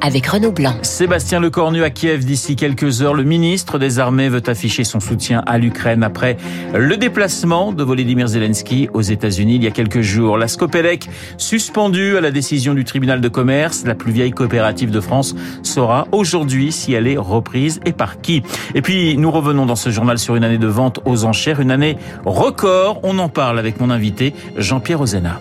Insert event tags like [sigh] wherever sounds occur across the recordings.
avec Renaud Blanc. Sébastien Lecornu à Kiev d'ici quelques heures. Le ministre des Armées veut afficher son soutien à l'Ukraine après le déplacement de Volodymyr Zelensky aux États-Unis il y a quelques jours. La Scopelec, suspendue à la décision du tribunal de commerce, la plus vieille coopérative de France, saura aujourd'hui si elle est reprise et par qui. Et puis, nous revenons dans ce journal sur une année de vente aux enchères, une année record. On en parle avec mon invité, Jean-Pierre Ozena.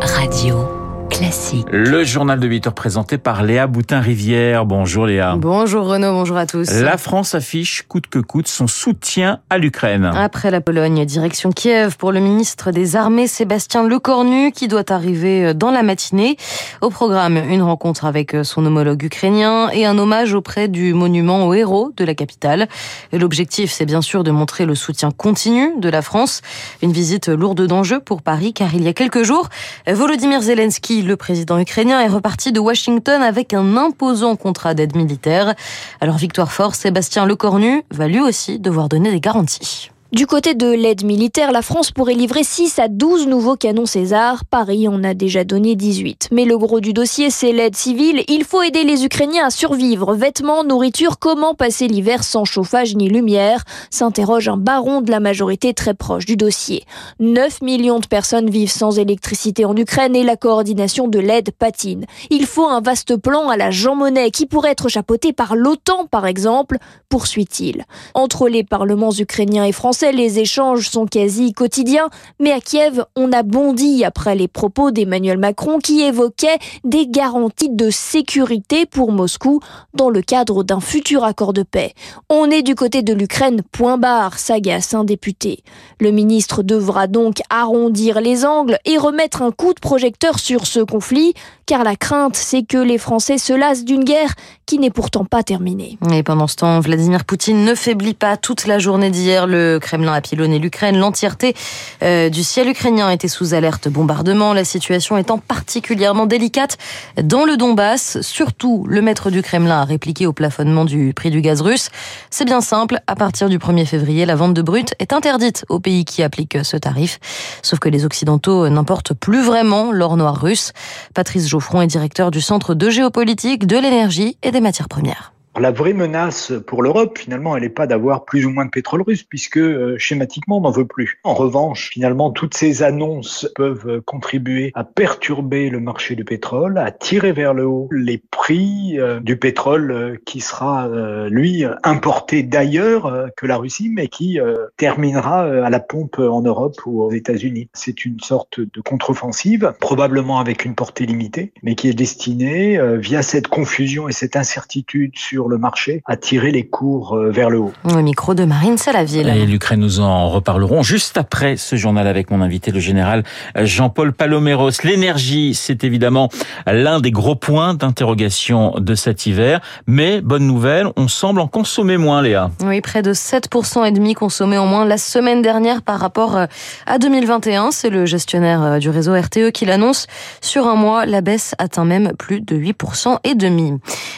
Radio Classique. Le journal de 8 heures présenté par Léa Boutin-Rivière. Bonjour Léa. Bonjour Renaud, bonjour à tous. La France affiche coûte que coûte son soutien à l'Ukraine. Après la Pologne, direction Kiev pour le ministre des Armées Sébastien Lecornu qui doit arriver dans la matinée. Au programme, une rencontre avec son homologue ukrainien et un hommage auprès du monument aux héros de la capitale. L'objectif, c'est bien sûr de montrer le soutien continu de la France. Une visite lourde d'enjeux pour Paris car il y a quelques jours, Volodymyr Zelensky le président ukrainien est reparti de Washington avec un imposant contrat d'aide militaire. Alors Victoire Fort, Sébastien Lecornu va lui aussi devoir donner des garanties. Du côté de l'aide militaire, la France pourrait livrer 6 à 12 nouveaux canons César. Paris en a déjà donné 18. Mais le gros du dossier, c'est l'aide civile. Il faut aider les Ukrainiens à survivre. Vêtements, nourriture, comment passer l'hiver sans chauffage ni lumière? S'interroge un baron de la majorité très proche du dossier. 9 millions de personnes vivent sans électricité en Ukraine et la coordination de l'aide patine. Il faut un vaste plan à la Jean Monnet qui pourrait être chapeauté par l'OTAN, par exemple, poursuit-il. Entre les parlements ukrainiens et français, les échanges sont quasi quotidiens, mais à Kiev, on a bondi après les propos d'Emmanuel Macron qui évoquait des garanties de sécurité pour Moscou dans le cadre d'un futur accord de paix. On est du côté de l'Ukraine, point barre, s'agace un député. Le ministre devra donc arrondir les angles et remettre un coup de projecteur sur ce conflit, car la crainte, c'est que les Français se lassent d'une guerre qui n'est pourtant pas terminée. Et pendant ce temps, Vladimir Poutine ne faiblit pas toute la journée d'hier. Le Kremlin a pilonné l'Ukraine. L'entièreté euh, du ciel ukrainien était sous alerte bombardement, la situation étant particulièrement délicate dans le Donbass. Surtout, le maître du Kremlin a répliqué au plafonnement du prix du gaz russe. C'est bien simple, à partir du 1er février, la vente de brut est interdite aux pays qui appliquent ce tarif. Sauf que les Occidentaux n'importent plus vraiment l'or noir russe. Patrice Geoffron est directeur du Centre de géopolitique, de l'énergie et des matières premières. La vraie menace pour l'Europe, finalement, elle n'est pas d'avoir plus ou moins de pétrole russe, puisque euh, schématiquement, on n'en veut plus. En revanche, finalement, toutes ces annonces peuvent contribuer à perturber le marché du pétrole, à tirer vers le haut les prix euh, du pétrole euh, qui sera, lui, importé d'ailleurs que la Russie, mais qui terminera à la pompe en Europe ou aux États-Unis. C'est une sorte de contre-offensive, probablement avec une portée limitée, mais qui est destinée, via cette confusion et cette incertitude sur le marché à tirer les cours vers le haut. Au micro de Marine Salaville. Et l'Ukraine, nous en reparlerons juste après ce journal avec mon invité, le général Jean-Paul Paloméros. L'énergie, c'est évidemment l'un des gros points d'interrogation de cet hiver. Mais bonne nouvelle, on semble en consommer moins, Léa. Oui, près de 7% et demi consommés en moins la semaine dernière par rapport à 2021. C'est le gestionnaire du réseau RTE qui l'annonce. Sur un mois, la baisse atteint même plus de 8% et demi.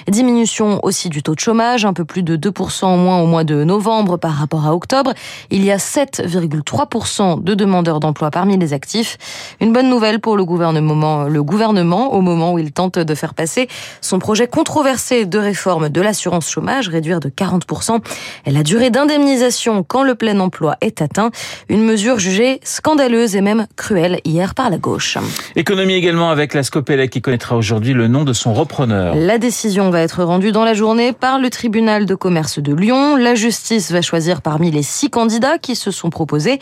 Diminution aussi du taux de chômage, un peu plus de 2% en moins au mois de novembre par rapport à octobre. Il y a 7,3% de demandeurs d'emploi parmi les actifs. Une bonne nouvelle pour le gouvernement, le gouvernement au moment où il tente de faire passer son projet controversé de réforme de l'assurance chômage, réduire de 40% la durée d'indemnisation quand le plein emploi est atteint. Une mesure jugée scandaleuse et même cruelle hier par la gauche. Économie également avec la Scopelec qui connaîtra aujourd'hui le nom de son repreneur. La décision va être rendue dans la journée par le tribunal de commerce de Lyon. La justice va choisir parmi les six candidats qui se sont proposés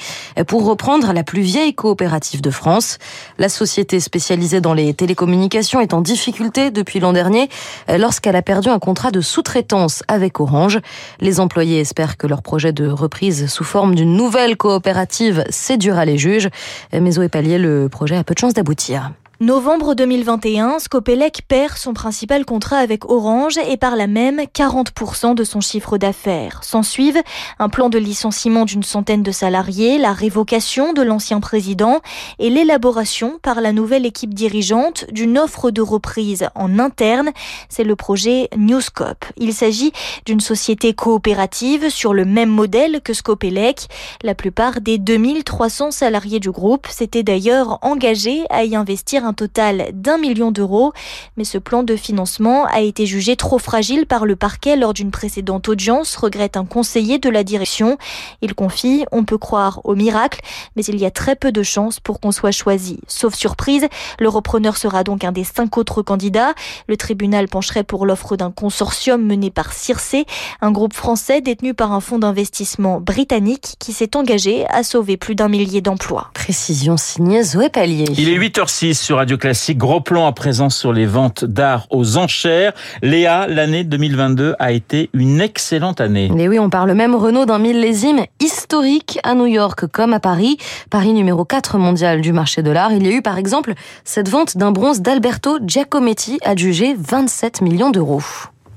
pour reprendre la plus vieille coopérative de France. La société spécialisée dans les télécommunications est en difficulté depuis l'an dernier lorsqu'elle a perdu un contrat de sous-traitance avec Orange. Les employés espèrent que leur projet de reprise sous forme d'une nouvelle coopérative séduira les juges. Mais au Palier, le projet a peu de chance d'aboutir. Novembre 2021, Scopelec perd son principal contrat avec Orange et par là même 40% de son chiffre d'affaires. S'en suivent un plan de licenciement d'une centaine de salariés, la révocation de l'ancien président et l'élaboration par la nouvelle équipe dirigeante d'une offre de reprise en interne. C'est le projet Newscope. Il s'agit d'une société coopérative sur le même modèle que Scopelec. La plupart des 2300 salariés du groupe s'étaient d'ailleurs engagés à y investir un total d'un million d'euros. Mais ce plan de financement a été jugé trop fragile par le parquet lors d'une précédente audience, regrette un conseiller de la direction. Il confie, on peut croire au miracle, mais il y a très peu de chances pour qu'on soit choisi. Sauf surprise, le repreneur sera donc un des cinq autres candidats. Le tribunal pencherait pour l'offre d'un consortium mené par Circe, un groupe français détenu par un fonds d'investissement britannique qui s'est engagé à sauver plus d'un millier d'emplois. Précision signée Zoé Pallier. Il est 8h06 sur Radio Classique. Gros plan à présent sur les ventes d'art aux enchères. Léa, l'année 2022 a été une excellente année. Et oui, on parle même Renault d'un millésime historique à New York comme à Paris. Paris numéro 4 mondial du marché de l'art. Il y a eu par exemple cette vente d'un bronze d'Alberto Giacometti adjugé 27 millions d'euros.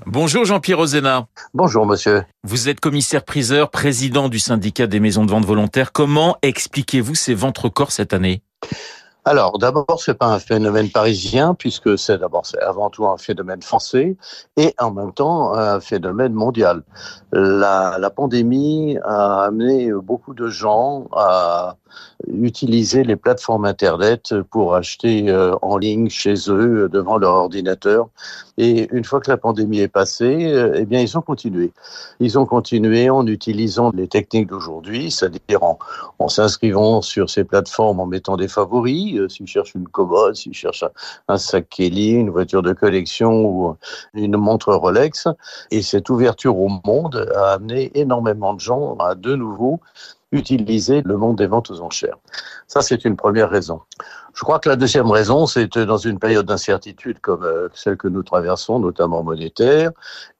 Bonjour Jean-Pierre Ozena. Bonjour monsieur. Vous êtes commissaire-priseur, président du syndicat des maisons de vente volontaires. Comment expliquez-vous ces ventes records cette année? Alors, d'abord, c'est pas un phénomène parisien, puisque c'est d'abord, avant tout un phénomène français et en même temps un phénomène mondial. La, pandémie a amené beaucoup de gens à utiliser les plateformes Internet pour acheter euh, en ligne chez eux devant leur ordinateur. Et une fois que la pandémie est passée, euh, eh bien, ils ont continué. Ils ont continué en utilisant les techniques d'aujourd'hui, c'est-à-dire en s'inscrivant sur ces plateformes, en mettant des favoris. Euh, s'ils cherchent une commode, s'ils cherchent un, sac Kelly, une voiture de collection ou une montre Rolex. Et cette ouverture au monde a amené énormément de gens à de nouveau utiliser le monde des ventes aux enchères. Ça, c'est une première raison. Je crois que la deuxième raison, c'est dans une période d'incertitude comme euh, celle que nous traversons, notamment monétaire,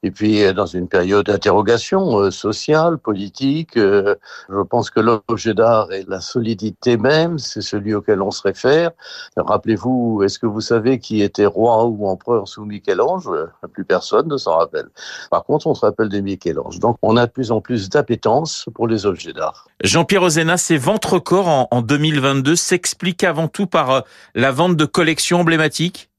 et puis euh, dans une période d'interrogation euh, sociale, politique, je pense que l'objet d'art et la solidité même, c'est celui auquel on se réfère. Rappelez-vous, est-ce que vous savez qui était roi ou empereur sous Michel-Ange? Plus personne ne s'en rappelle. Par contre, on se rappelle des Michel-Ange. Donc, on a de plus en plus d'appétence pour les objets d'art. Jean-Pierre Ozena, ces ventes records en, en 2022 s'expliquent avant tout par euh, la vente de collections emblématiques?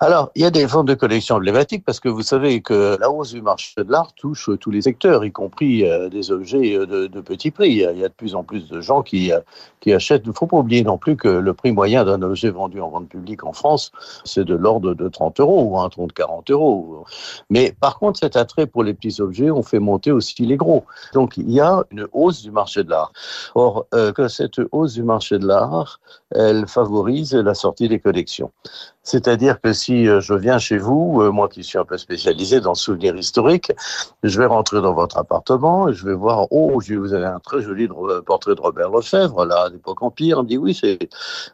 Alors, il y a des ventes de collections emblématiques parce que vous savez que la hausse du marché de l'art touche tous les secteurs, y compris euh, des objets euh, de, de, petit prix. Il y, a, de plus en plus de gens qui, euh, qui achètent. Il ne faut pas oublier non plus que le prix moyen d'un objet vendu en vente publique en France, c'est de l'ordre de 30 euros ou un tronc de 40 euros. Mais par contre, cet attrait pour les petits objets, on fait monter aussi les gros. Donc, il y a une hausse du marché de l'art. Or, euh, que cette hausse du marché de l'art, elle favorise la sortie des collections. C'est-à-dire que si euh, je viens chez vous, euh, moi qui suis un peu spécialisé dans le souvenir historique, je vais rentrer dans votre appartement et je vais voir, oh, vous avez un très joli portrait de Robert Lefebvre, là, à l'époque Empire. On me dit, oui,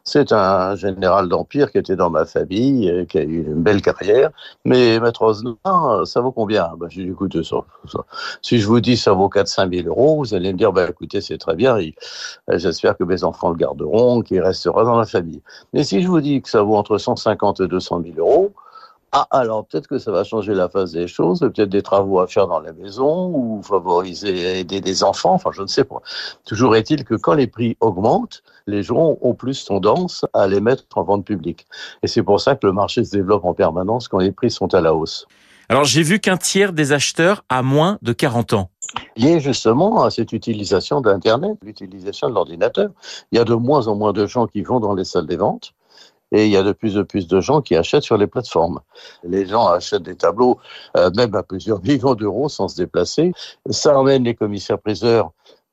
c'est, un général d'Empire qui était dans ma famille, euh, qui a eu une belle carrière. Mais Maître Osnin, ça vaut combien? Ben, J'ai dit, écoutez, ça, ça, si je vous dis ça vaut 4-5 000 euros, vous allez me dire, ben, écoutez, c'est très bien, j'espère que mes enfants le garderont, qu'il restera dans la famille. Mais si je vous dis que ça vaut entre 150 et 200 000 euros. Ah, alors peut-être que ça va changer la phase des choses, peut-être des travaux à faire dans la maison ou favoriser, aider des enfants, enfin je ne sais pas. Toujours est-il que quand les prix augmentent, les gens ont plus tendance à les mettre en vente publique. Et c'est pour ça que le marché se développe en permanence quand les prix sont à la hausse. Alors j'ai vu qu'un tiers des acheteurs a moins de 40 ans. Lié justement à cette utilisation d'Internet, l'utilisation de l'ordinateur. Il y a de moins en moins de gens qui vont dans les salles des ventes et il y a de plus en plus de gens qui achètent sur les plateformes. Les gens achètent des tableaux euh, même à plusieurs millions d'euros sans se déplacer. Ça emmène les commissaires-priseurs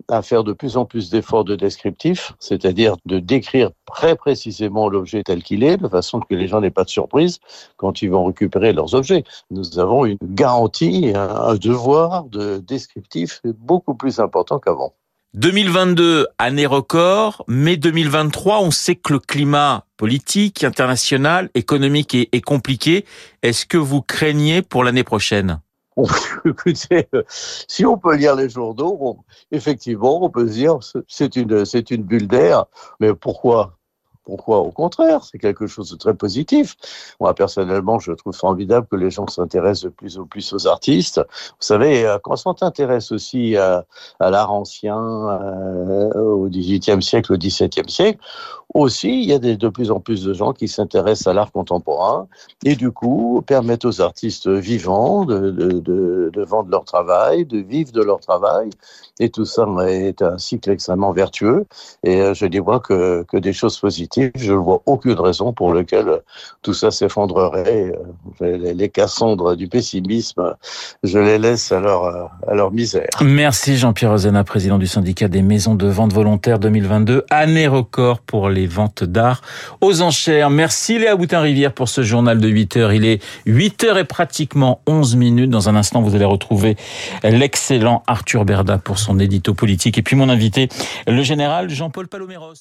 à faire de plus en plus d'efforts de descriptif, c'est-à-dire de décrire très précisément l'objet tel qu'il est, de façon que les gens n'aient pas de surprise quand ils vont récupérer leurs objets. Nous avons une garantie, un devoir de descriptif beaucoup plus important qu'avant. 2022, année record, mais 2023, on sait que le climat politique, international, économique est, compliqué. Est-ce que vous craignez pour l'année prochaine? [laughs] Écoutez, si on peut lire les journaux, effectivement, on peut se dire c'est une c'est une bulle d'air, mais pourquoi? Pourquoi? Au contraire, c'est quelque chose de très positif. Moi, personnellement, je trouve formidable que les gens s'intéressent de plus en plus aux artistes. Vous savez, euh, quand on s'intéresse aussi à, l'art ancien, euh, au XVIIIe siècle, au XVIIe siècle, aussi, il y a de plus en plus de gens qui s'intéressent à l'art contemporain et du coup permettent aux artistes vivants de, vendre leur travail, de vivre de leur travail. Et tout ça est un cycle extrêmement vertueux. Et euh, je dis moi que, des choses positives, je ne vois aucune raison pour laquelle tout ça s'effondrerait. Euh, les, les Cassandres du pessimisme, je les laisse à leur, misère. Merci Jean-Pierre Ozena, président du syndicat des maisons de vente volontaire 2022. Année record pour les ventes d'art aux enchères. Merci Léa Boutin-Rivière pour ce journal de 8 heures. Il est 8 heures et pratiquement 11 minutes. Dans un instant, vous allez retrouver l'excellent Arthur Berda pour son édito politique. Et puis mon invité, le général Jean-Paul Paloméros.